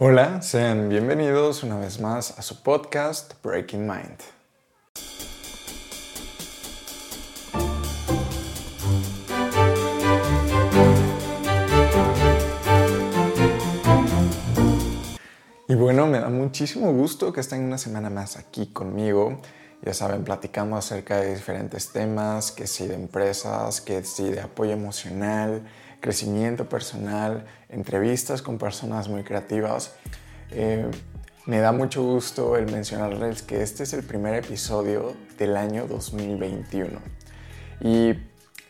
Hola, sean bienvenidos una vez más a su podcast Breaking Mind. Y bueno, me da muchísimo gusto que estén una semana más aquí conmigo. Ya saben, platicando acerca de diferentes temas, que sí de empresas, que sí de apoyo emocional, crecimiento personal, entrevistas con personas muy creativas. Eh, me da mucho gusto el mencionarles que este es el primer episodio del año 2021. Y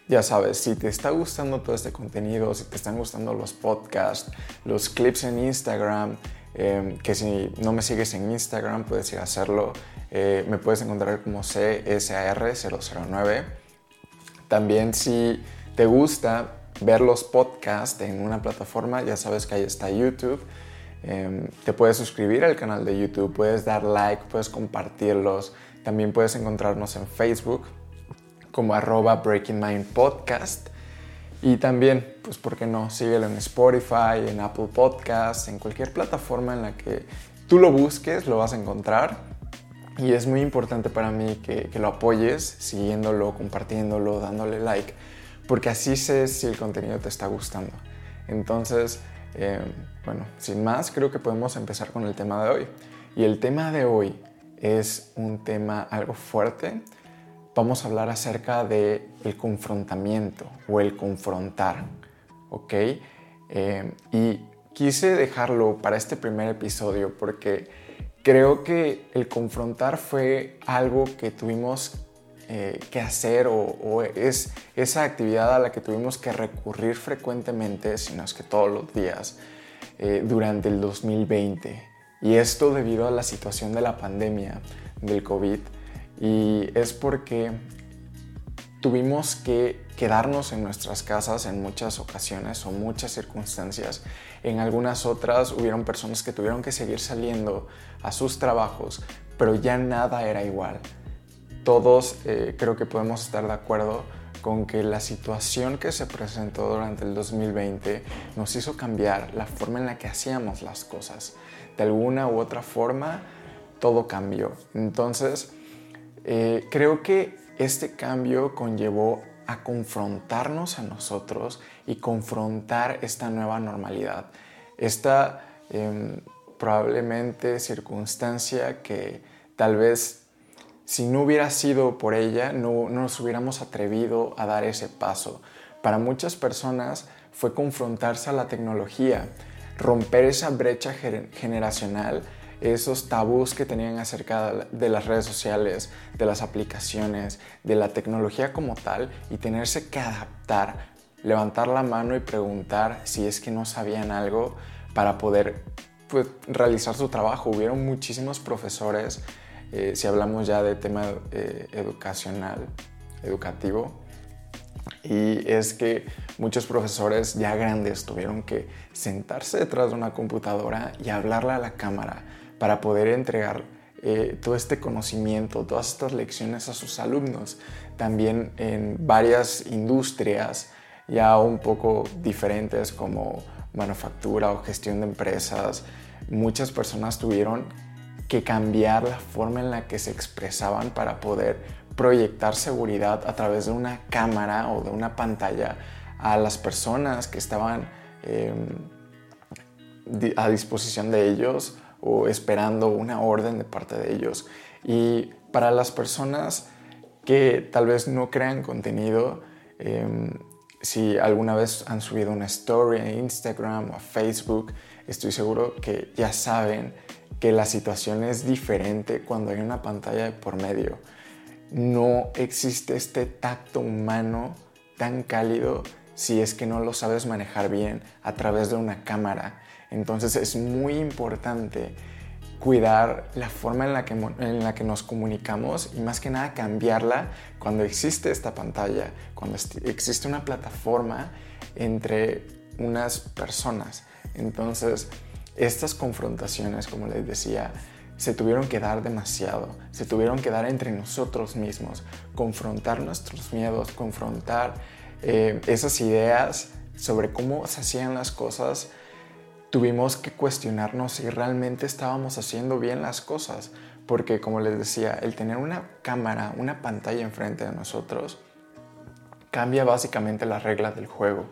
ya sabes, si te está gustando todo este contenido, si te están gustando los podcasts, los clips en Instagram, eh, que si no me sigues en Instagram puedes ir a hacerlo. Eh, me puedes encontrar como CSAR009. También si te gusta ver los podcasts en una plataforma, ya sabes que ahí está YouTube. Em, te puedes suscribir al canal de YouTube, puedes dar like, puedes compartirlos. También puedes encontrarnos en Facebook como arroba Breaking Mind Podcast. Y también, pues, ¿por qué no? Síguelo en Spotify, en Apple Podcasts, en cualquier plataforma en la que tú lo busques, lo vas a encontrar. Y es muy importante para mí que, que lo apoyes, siguiéndolo, compartiéndolo, dándole like porque así sé si el contenido te está gustando. Entonces, eh, bueno, sin más, creo que podemos empezar con el tema de hoy. Y el tema de hoy es un tema algo fuerte. Vamos a hablar acerca de confrontamiento o el confrontar, ¿ok? Eh, y quise dejarlo para este primer episodio porque creo que el confrontar fue algo que tuvimos eh, que hacer o, es esa actividad a la que tuvimos que recurrir frecuentemente, si no es que todos los días, eh, durante el 2020. Y esto debido a la situación de la pandemia del COVID. Y es porque tuvimos que quedarnos en nuestras casas en muchas ocasiones o muchas circunstancias. En algunas otras hubieron personas que tuvieron que seguir saliendo a sus trabajos, pero ya nada era igual todos eh, creo que podemos estar de acuerdo con que la situación que se presentó durante el 2020 nos hizo cambiar la forma en la que hacíamos las cosas. De alguna u otra forma, todo cambió. Entonces, eh, creo que este cambio conllevó a confrontarnos a nosotros y confrontar esta nueva normalidad. Esta em, probablemente circunstancia que tal vez si no hubiera sido por ella, no, nos hubiéramos atrevido a dar ese paso. Para muchas personas fue confrontarse a la tecnología, romper esa brecha generacional, esos tabús que tenían acerca de las redes sociales, de las aplicaciones, de la tecnología como tal y tenerse que adaptar, levantar la mano y preguntar si es que no sabían algo para poder pues, realizar su trabajo. Hubieron muchísimos profesores eh, si hablamos ya de tema eh, educacional, educativo, y es que muchos profesores ya grandes tuvieron que sentarse detrás de una computadora y hablarle a la cámara para poder entregar eh, todo este conocimiento, todas estas lecciones a sus alumnos. También en varias industrias ya un poco diferentes como manufactura o gestión de empresas, muchas personas tuvieron que cambiar la forma en la que se expresaban para poder proyectar seguridad a través de una cámara o de una pantalla a las personas que estaban em, a disposición de ellos o esperando una orden de parte de ellos. Y para las personas que tal vez no crean contenido, em, si alguna vez han subido una story en Instagram o a Facebook, estoy seguro que ya saben que la situación es diferente cuando hay una pantalla por medio. No existe este tacto humano tan cálido si es que no lo sabes manejar bien a través de una cámara. Entonces es muy importante cuidar la forma en la, que, en la que nos comunicamos y más que nada cambiarla cuando existe esta pantalla, cuando existe una plataforma entre unas personas. Entonces, estas confrontaciones, como les decía, se tuvieron que dar demasiado, se tuvieron que dar entre nosotros mismos, confrontar nuestros miedos, confrontar eh, esas ideas sobre cómo se hacían las cosas tuvimos que cuestionarnos si realmente estábamos haciendo bien las cosas, porque como les decía, el tener una cámara, una pantalla enfrente de nosotros, cambia básicamente las reglas del juego.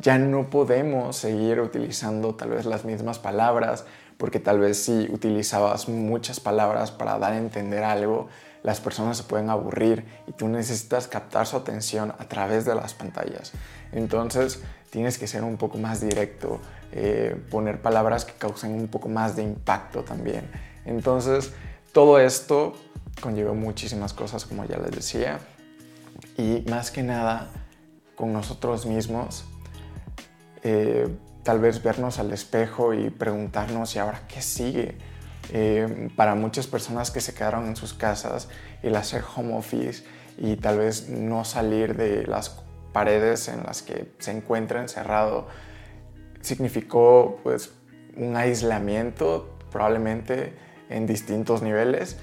Ya no podemos seguir utilizando tal vez las mismas palabras, porque tal vez si utilizabas muchas palabras para dar a entender algo, las personas se pueden aburrir y tú necesitas captar su atención a través de las pantallas. Entonces tienes que ser un poco más directo, eh, poner palabras que causen un poco más de impacto también. Entonces todo esto conlleva muchísimas cosas, como ya les decía, y más que nada con nosotros mismos. Eh, tal vez vernos al espejo y preguntarnos, ¿y ahora qué sigue? Eh, para muchas personas que se quedaron en sus casas, el hacer home office y tal vez no salir de las paredes en las que se encuentra encerrado, significó pues un aislamiento probablemente en distintos niveles,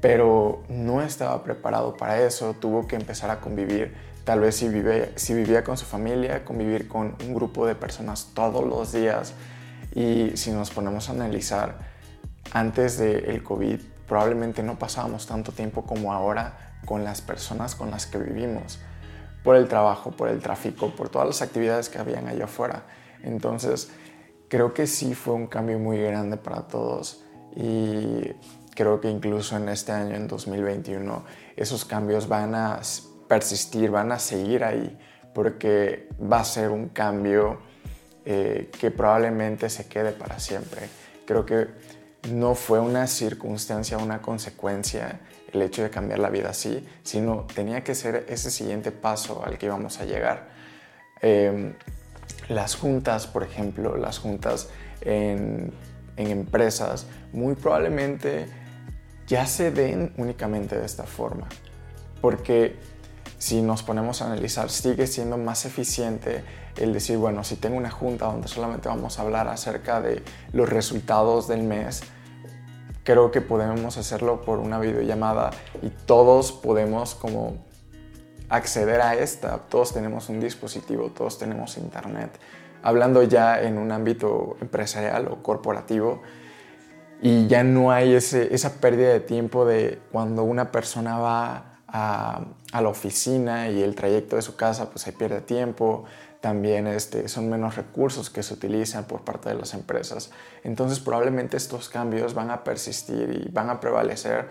pero no estaba preparado para eso, tuvo que empezar a convivir, tal vez si, vive, si vivía con su familia, convivir con un grupo de personas todos los días. Y si nos ponemos a analizar, antes del COVID probablemente no pasábamos tanto tiempo como ahora con las personas con las que vivimos, por el trabajo, por el tráfico, por todas las actividades que habían allá afuera. Entonces, creo que sí fue un cambio muy grande para todos. Y creo que incluso en este año, en 2021, esos cambios van a persistir, van a seguir ahí, porque va a ser un cambio eh, que probablemente se quede para siempre. Creo que no fue una circunstancia, una consecuencia el hecho de cambiar la vida así, sino tenía que ser ese siguiente paso al que íbamos a llegar. Em, las juntas, por ejemplo, las juntas en, en empresas, muy probablemente ya se den únicamente de esta forma, porque si nos ponemos a analizar, sigue siendo más eficiente el decir, bueno, si tengo una junta donde solamente vamos a hablar acerca de los resultados del mes, creo que podemos hacerlo por una videollamada y todos podemos como acceder a esta. Todos tenemos un dispositivo, todos tenemos internet. Hablando ya en un ámbito empresarial o corporativo, y ya no hay esa pérdida de tiempo de cuando una persona va a, la oficina y el trayecto de su casa, pues se pierde tiempo también este, son menos recursos que se utilizan por parte de las empresas. Entonces probablemente estos cambios van a persistir y van a prevalecer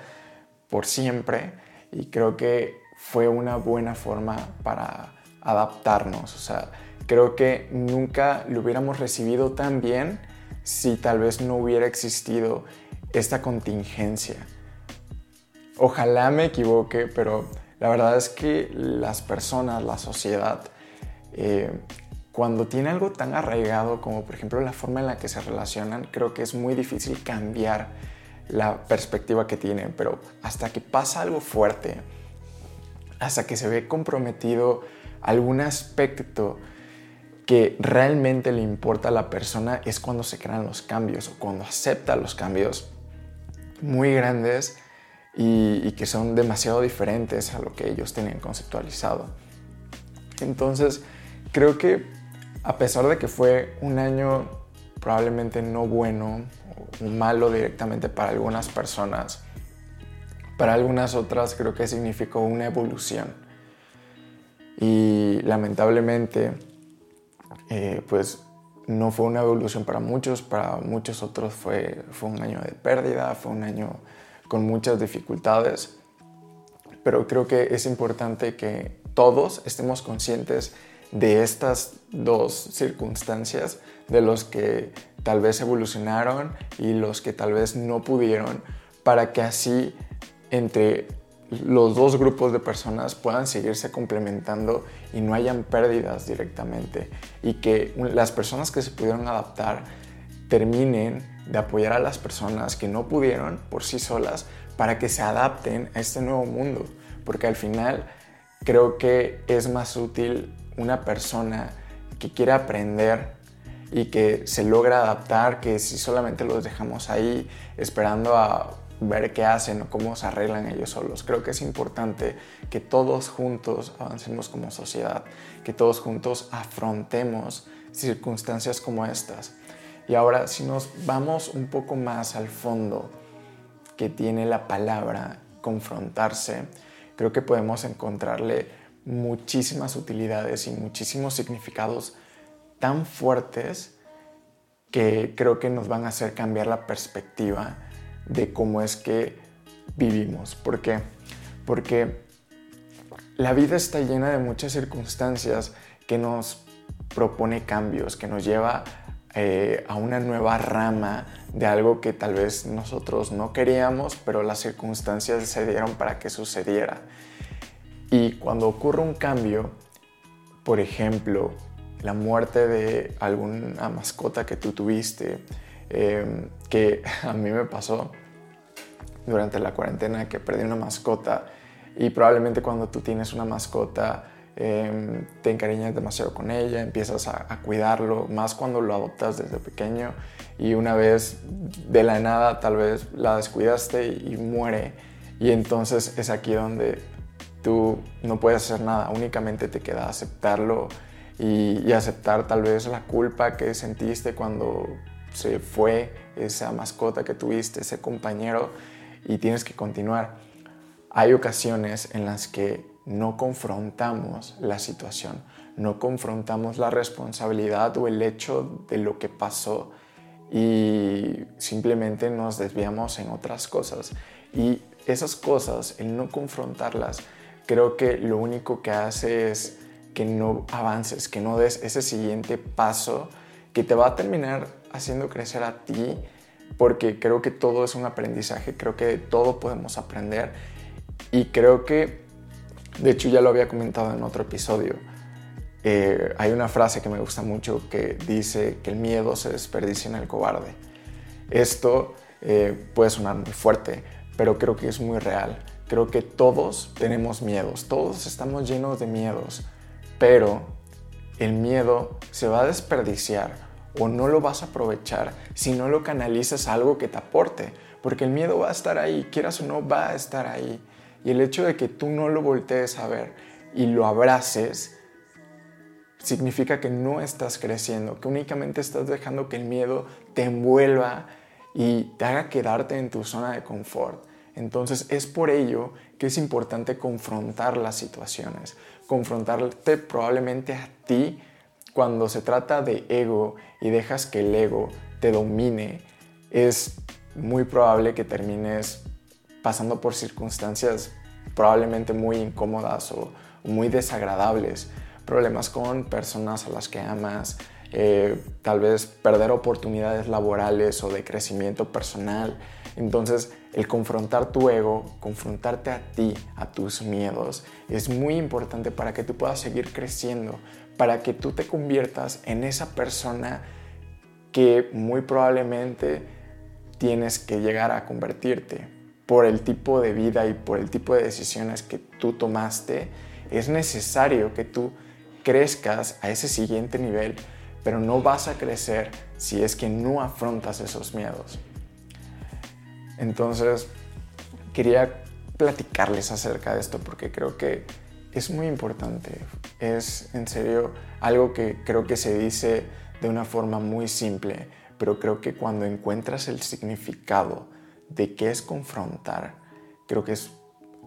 por siempre y creo que fue una buena forma para adaptarnos. O sea, creo que nunca lo hubiéramos recibido tan bien si tal vez no hubiera existido esta contingencia. Ojalá me equivoque, pero la verdad es que las personas, la sociedad, eh, cuando tiene algo tan arraigado como por ejemplo la forma en la que se relacionan, creo que es muy difícil cambiar la perspectiva que tienen, pero hasta que pasa algo fuerte, hasta que se ve comprometido algún aspecto que realmente le importa a la persona es cuando se crean los cambios o cuando acepta los cambios muy grandes y, y que son demasiado diferentes a lo que ellos tienen conceptualizado. Entonces, creo que a pesar de que fue un año probablemente no bueno o malo directamente para algunas personas, para algunas otras creo que significó una evolución. Y lamentablemente, eh, pues no fue una evolución para muchos, para muchos otros fue, fue un año de pérdida, fue un año con muchas dificultades, pero creo que es importante que todos estemos conscientes de estas dos circunstancias, de los que tal vez evolucionaron y los que tal vez no pudieron, para que así entre los dos grupos de personas puedan seguirse complementando y no hayan pérdidas directamente y que las personas que se pudieron adaptar terminen de apoyar a las personas que no pudieron por sí solas para que se adapten a este nuevo mundo, porque al final creo que es más útil una persona que quiere aprender y que se logra adaptar, que si solamente los dejamos ahí esperando a ver qué hacen o cómo se arreglan ellos solos. Creo que es importante que todos juntos avancemos como sociedad, que todos juntos afrontemos circunstancias como estas. Y ahora si nos vamos un poco más al fondo que tiene la palabra confrontarse, creo que podemos encontrarle muchísimas utilidades y muchísimos significados tan fuertes que creo que nos van a hacer cambiar la perspectiva de cómo es que vivimos. ¿Por qué? Porque la vida está llena de muchas circunstancias que nos propone cambios, que nos lleva eh, a una nueva rama de algo que tal vez nosotros no queríamos, pero las circunstancias se dieron para que sucediera. Y cuando ocurre un cambio, por ejemplo, la muerte de alguna mascota que tú tuviste, em, que a mí me pasó durante la cuarentena que perdí una mascota y probablemente cuando tú tienes una mascota em, te encariñas demasiado con ella, empiezas a, cuidarlo, más cuando lo adoptas desde pequeño y una vez de la nada tal vez la descuidaste y, muere y entonces es aquí donde tú no puedes hacer nada, únicamente te queda aceptarlo y, aceptar tal vez la culpa que sentiste cuando se fue esa mascota que tuviste, ese compañero, y tienes que continuar. Hay ocasiones en las que no confrontamos la situación, no confrontamos la responsabilidad o el hecho de lo que pasó y simplemente nos desviamos en otras cosas. Y esas cosas, el no confrontarlas, creo que lo único que hace es que no avances, que no des ese siguiente paso que te va a terminar haciendo crecer a ti, porque creo que todo es un aprendizaje, creo que todo podemos aprender y creo que, de hecho ya lo había comentado en otro episodio, eh, hay una frase que me gusta mucho que dice que el miedo se desperdicia en el cobarde. Esto eh, puede sonar muy fuerte, pero creo que es muy real. Creo que todos tenemos miedos, todos estamos llenos de miedos pero el miedo se va a desperdiciar o no lo vas a aprovechar si no lo canalizas a algo que te aporte, porque el miedo va a estar ahí, quieras o no, va a estar ahí. Y el hecho de que tú no lo voltees a ver y lo abraces, significa que no estás creciendo, que únicamente estás dejando que el miedo te envuelva y te haga quedarte en tu zona de confort. Entonces es por ello que es importante confrontar las situaciones, confrontarte probablemente a ti cuando se trata de ego y dejas que el ego te domine, es muy probable que termines pasando por circunstancias probablemente muy incómodas o muy desagradables, problemas con personas a las que amas, eh, tal vez perder oportunidades laborales o de crecimiento personal. Entonces, el confrontar tu ego, confrontarte a ti, a tus miedos, es muy importante para que tú puedas seguir creciendo, para que tú te conviertas en esa persona que muy probablemente tienes que llegar a convertirte por el tipo de vida y por el tipo de decisiones que tú tomaste. Es necesario que tú crezcas a ese siguiente nivel, pero no vas a crecer si es que no afrontas esos miedos. Entonces, quería platicarles acerca de esto porque creo que es muy importante. Es en serio algo que creo que se dice de una forma muy simple, pero creo que cuando encuentras el significado de qué es confrontar, creo que es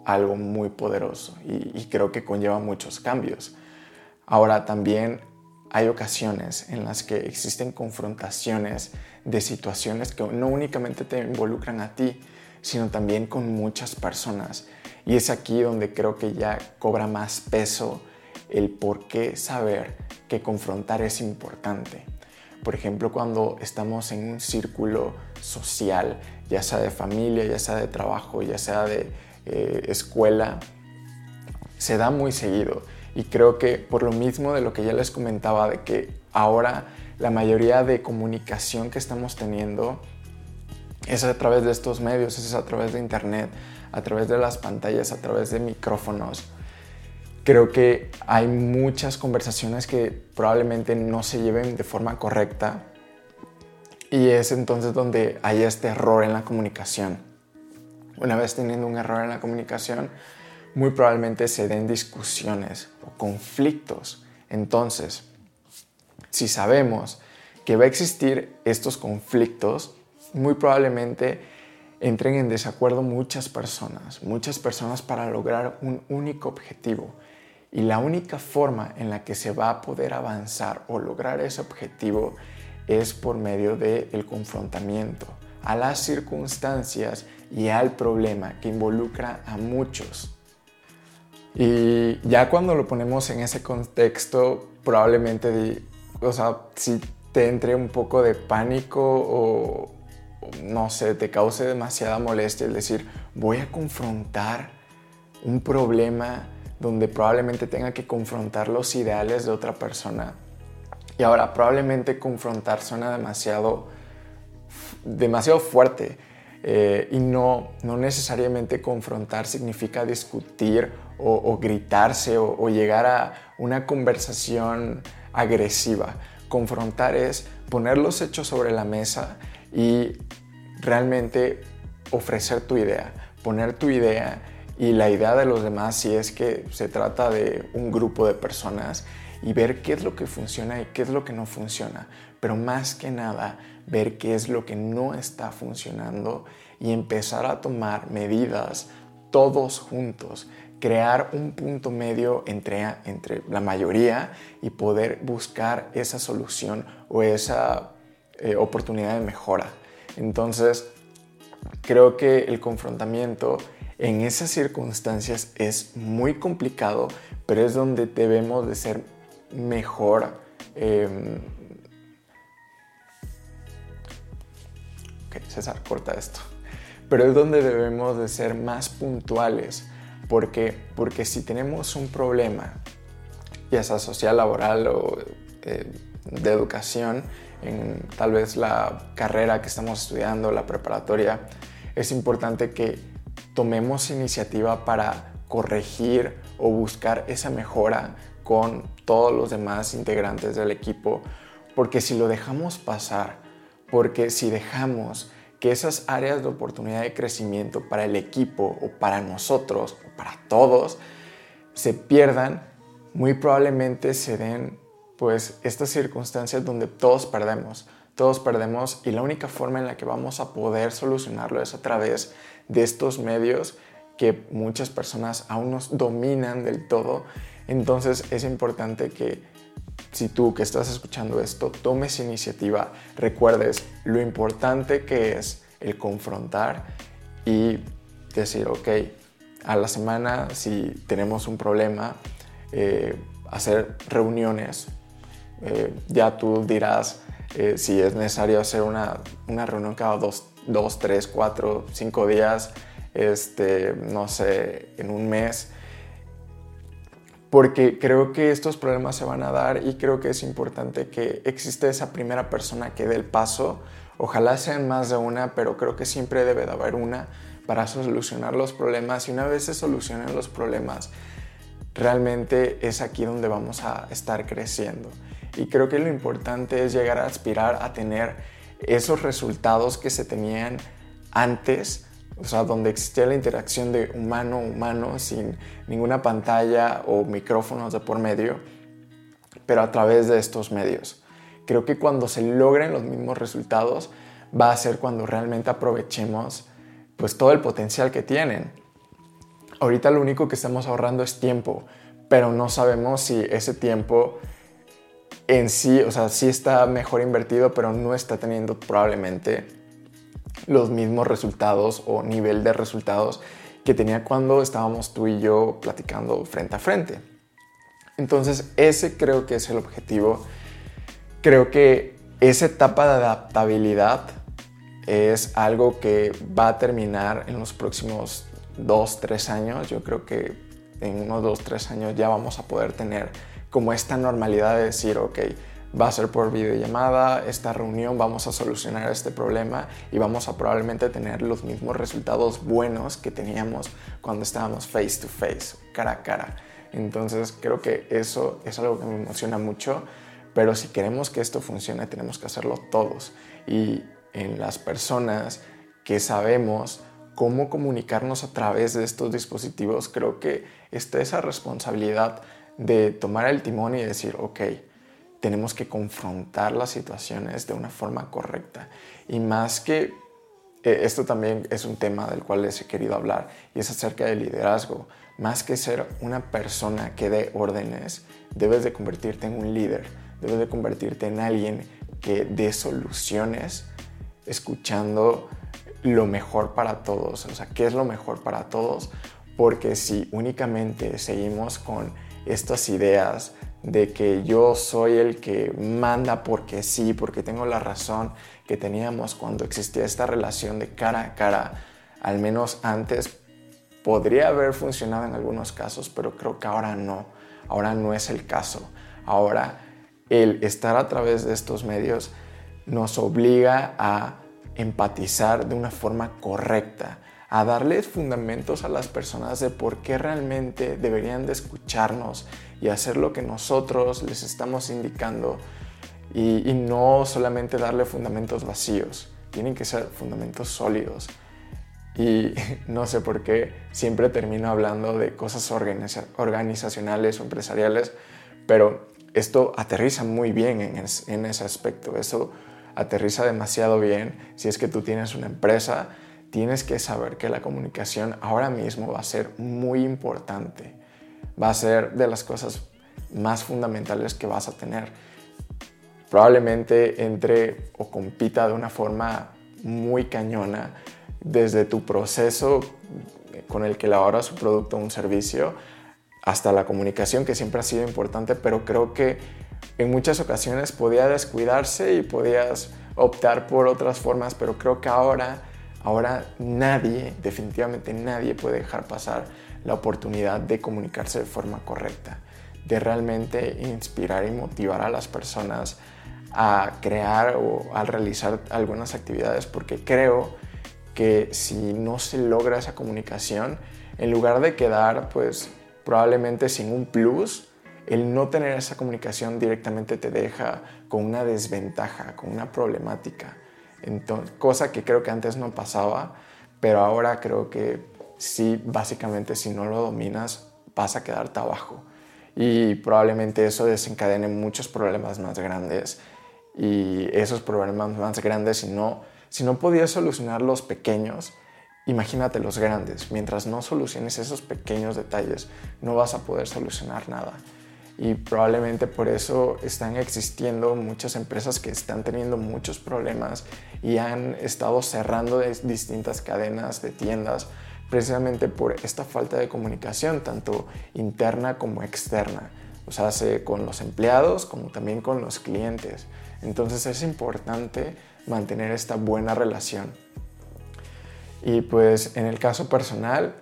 algo muy poderoso y, y creo que conlleva muchos cambios. Ahora también hay ocasiones en las que existen confrontaciones de situaciones que no únicamente te involucran a ti, sino también con muchas personas. Y es aquí donde creo que ya cobra más peso el por qué saber que confrontar es importante. Por ejemplo, cuando estamos en un círculo social, ya sea de familia, ya sea de trabajo, ya sea de eh, escuela, se da muy seguido y creo que por lo mismo de lo que ya les comentaba, de que ahora la mayoría de comunicación que estamos teniendo es a través de estos medios, es a través de internet, a través de las pantallas, a través de micrófonos. Creo que hay muchas conversaciones que probablemente no se lleven de forma correcta y es entonces donde hay este error en la comunicación. Una vez teniendo un error en la comunicación, muy probablemente se den discusiones o conflictos. Entonces, si sabemos que va a existir estos conflictos, muy probablemente entren en desacuerdo muchas personas, muchas personas para lograr un único objetivo. Y la única forma en la que se va a poder avanzar o lograr ese objetivo es por medio del confrontamiento a las circunstancias y al problema que involucra a muchos. Y ya cuando lo ponemos en ese contexto, probablemente, o sea, si te entre un poco de pánico o, no sé, te cause demasiada molestia el decir, voy a confrontar un problema donde probablemente tenga que confrontar los ideales de otra persona. Y ahora, probablemente confrontar suena demasiado, demasiado fuerte. Eh, y no, no necesariamente confrontar significa discutir o, gritarse o, llegar a una conversación agresiva. Confrontar es poner los hechos sobre la mesa y realmente ofrecer tu idea, poner tu idea y la idea de los demás si es que se trata de un grupo de personas y ver qué es lo que funciona y qué es lo que no funciona. Pero más que nada, ver qué es lo que no está funcionando y empezar a tomar medidas todos juntos, crear un punto medio entre, entre la mayoría y poder buscar esa solución o esa eh, oportunidad de mejora. Entonces, creo que el confrontamiento en esas circunstancias es muy complicado, pero es donde debemos de ser mejor. Em, ok, César, corta esto. Pero es donde debemos de ser más puntuales. porque Porque si tenemos un problema, ya sea social, laboral o eh, de educación, en tal vez la carrera que estamos estudiando, la preparatoria, es importante que tomemos iniciativa para corregir o buscar esa mejora con todos los demás integrantes del equipo, porque si lo dejamos pasar, porque si dejamos que esas áreas de oportunidad de crecimiento para el equipo o para nosotros o para todos se pierdan, muy probablemente se den pues estas circunstancias donde todos perdemos, todos perdemos y la única forma en la que vamos a poder solucionarlo es a través de estos medios que muchas personas aún nos dominan del todo. Entonces es importante que si tú que estás escuchando esto tomes iniciativa, recuerdes lo importante que es el confrontar y decir, ok, a la semana si tenemos un problema, eh, hacer reuniones. Eh, ya tú dirás eh, si es necesario hacer una, una reunión cada dos, dos, tres, cuatro, cinco días, este, no sé, en un mes, porque creo que estos problemas se van a dar y creo que es importante que existe esa primera persona que dé el paso. Ojalá sean más de una, pero creo que siempre debe de haber una para solucionar los problemas y una vez se solucionen los problemas, realmente es aquí donde vamos a estar creciendo. Y creo que lo importante es llegar a aspirar a tener esos resultados que se tenían antes, o sea, donde existía la interacción de humano humano sin ninguna pantalla o micrófonos de por medio, pero a través de estos medios. Creo que cuando se logren los mismos resultados va a ser cuando realmente aprovechemos pues todo el potencial que tienen. Ahorita lo único que estamos ahorrando es tiempo, pero no sabemos si ese tiempo en sí, o sea, sí está mejor invertido, pero no está teniendo probablemente los mismos resultados o nivel de resultados que tenía cuando estábamos tú y yo platicando frente a frente. Entonces, ese creo que es el objetivo. Creo que esa etapa de adaptabilidad es algo que va a terminar en los próximos dos, tres años. Yo creo que en unos dos, tres años ya vamos a poder tener como esta normalidad de decir, ok, va a ser por videollamada, esta reunión vamos a solucionar este problema y vamos a probablemente tener los mismos resultados buenos que teníamos cuando estábamos face to face, cara a cara. Entonces creo que eso es algo que me emociona mucho, pero si queremos que esto funcione tenemos que hacerlo todos. Y en las personas que sabemos cómo comunicarnos a través de estos dispositivos, creo que está esa responsabilidad de tomar el timón y decir, ok, tenemos que confrontar las situaciones de una forma correcta. Y más que eh, esto también es un tema del cual les he querido hablar y es acerca del liderazgo. Más que ser una persona que dé órdenes, debes de convertirte en un líder, debes de convertirte en alguien que dé soluciones escuchando lo mejor para todos, o sea, qué es lo mejor para todos, porque si únicamente seguimos con estas ideas de que yo soy el que manda porque sí, porque tengo la razón que teníamos cuando existía esta relación de cara a cara, al menos antes podría haber funcionado en algunos casos, pero creo que ahora no, ahora no es el caso. Ahora el estar a través de estos medios nos obliga a empatizar de una forma correcta, a darles fundamentos a las personas de por qué realmente deberían de escucharnos y hacer lo que nosotros les estamos indicando y, no solamente darle fundamentos vacíos, tienen que ser fundamentos sólidos. Y no sé por qué siempre termino hablando de cosas organizacionales o empresariales, pero esto aterriza muy bien en, en ese aspecto. Eso aterriza demasiado bien. Si es que tú tienes una empresa, tienes que saber que la comunicación ahora mismo va a ser muy importante. Va a ser de las cosas más fundamentales que vas a tener. Probablemente entre o compita de una forma muy cañona desde tu proceso con el que elaboras un producto o un servicio hasta la comunicación que siempre ha sido importante, pero creo que en muchas ocasiones podía descuidarse y podías optar por otras formas, pero creo que ahora, ahora nadie, definitivamente nadie puede dejar pasar la oportunidad de comunicarse de forma correcta, de realmente inspirar y motivar a las personas a crear o a realizar algunas actividades, porque creo que si no se logra esa comunicación, en lugar de quedar pues probablemente sin un plus, el no tener esa comunicación directamente te deja con una desventaja, con una problemática. Cosa que creo que antes no pasaba, pero ahora creo que sí, básicamente si no lo dominas, vas a quedarte abajo. Y probablemente eso desencadene muchos problemas más grandes. Y esos problemas más grandes, si no, si no podías solucionar los pequeños, imagínate los grandes. Mientras no soluciones esos pequeños detalles, no vas a poder solucionar nada y probablemente por eso están existiendo muchas empresas que están teniendo muchos problemas y han estado cerrando distintas cadenas de tiendas precisamente por esta falta de comunicación, tanto interna como externa. O sea, con los empleados como también con los clientes. Entonces es importante mantener esta buena relación. Y pues en el caso personal,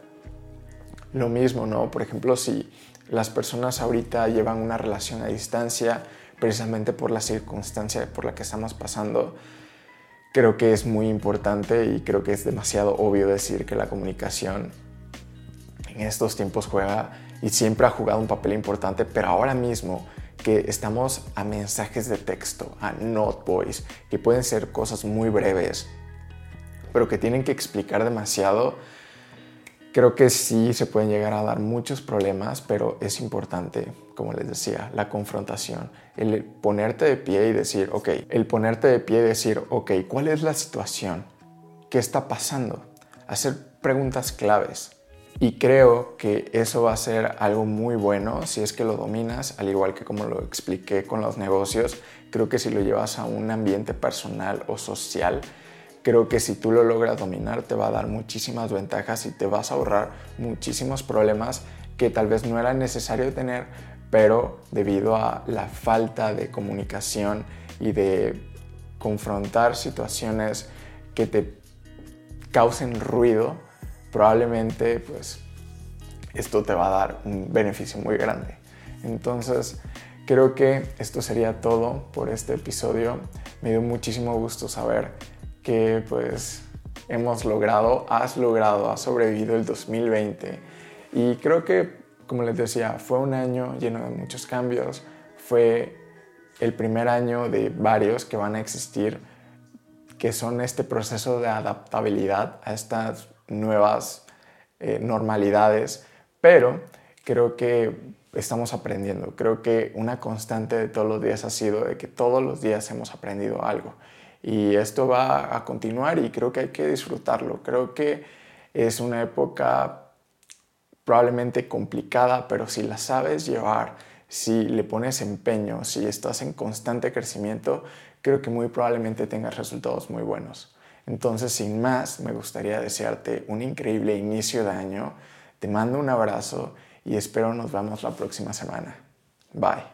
lo mismo, ¿no? Por ejemplo, si las personas ahorita llevan una relación a distancia precisamente por la circunstancia por la que estamos pasando. Creo que es muy importante y creo que es demasiado obvio decir que la comunicación en estos tiempos juega y siempre ha jugado un papel importante, pero ahora mismo que estamos a mensajes de texto, a not voice, que pueden ser cosas muy breves, pero que tienen que explicar demasiado, Creo que sí se pueden llegar a dar muchos problemas, pero es importante, como les decía, la confrontación, el ponerte de pie y decir, ok, el ponerte de pie y decir, ok, ¿cuál es la situación? ¿Qué está pasando? Hacer preguntas claves. Y creo que eso va a ser algo muy bueno si es que lo dominas, al igual que como lo expliqué con los negocios, creo que si lo llevas a un ambiente personal o social, creo que si tú lo logras dominar te va a dar muchísimas ventajas y te vas a ahorrar muchísimos problemas que tal vez no era necesario tener, pero debido a la falta de comunicación y de confrontar situaciones que te causen ruido, probablemente pues esto te va a dar un beneficio muy grande. Entonces, creo que esto sería todo por este episodio. Me dio muchísimo gusto saber que pues hemos logrado, has logrado, has sobrevivido el 2020. Y creo que, como les decía, fue un año lleno de muchos cambios, fue el primer año de varios que van a existir, que son este proceso de adaptabilidad a estas nuevas eh, normalidades, pero creo que estamos aprendiendo. Creo que una constante de todos los días ha sido de que todos los días hemos aprendido algo. Y esto va a continuar y creo que hay que disfrutarlo. Creo que es una época probablemente complicada, pero si la sabes llevar, si le pones empeño, si estás en constante crecimiento, creo que muy probablemente tengas resultados muy buenos. Entonces, sin más, me gustaría desearte un increíble inicio de año. Te mando un abrazo y espero nos vemos la próxima semana. Bye.